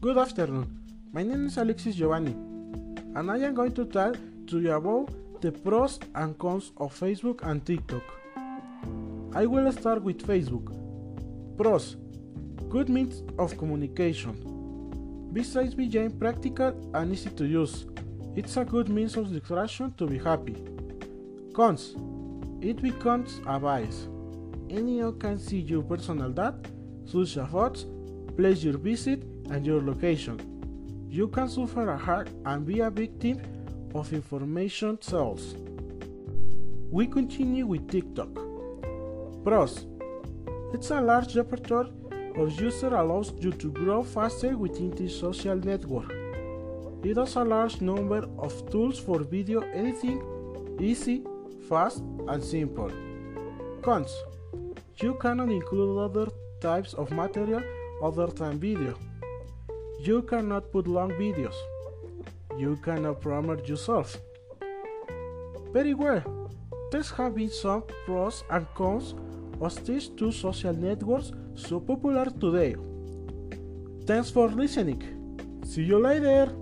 Good afternoon. My name is Alexis Giovanni, and I am going to tell to you about the pros and cons of Facebook and TikTok. I will start with Facebook. Pros Good means of communication. Besides being practical and easy to use, it's a good means of distraction to be happy. Cons It becomes a bias. Anyone can see your personal data, such as place your visit, and your location. You can suffer a hack and be a victim of information sales. We continue with TikTok. Pros It's a large repertoire of users allows you to grow faster within this social network. It has a large number of tools for video editing, easy, fast, and simple. Cons You cannot include other types of material other than video. You cannot put long videos. You cannot promote yourself. Very well. There have been some pros and cons of these two social networks so popular today. Thanks for listening. See you later.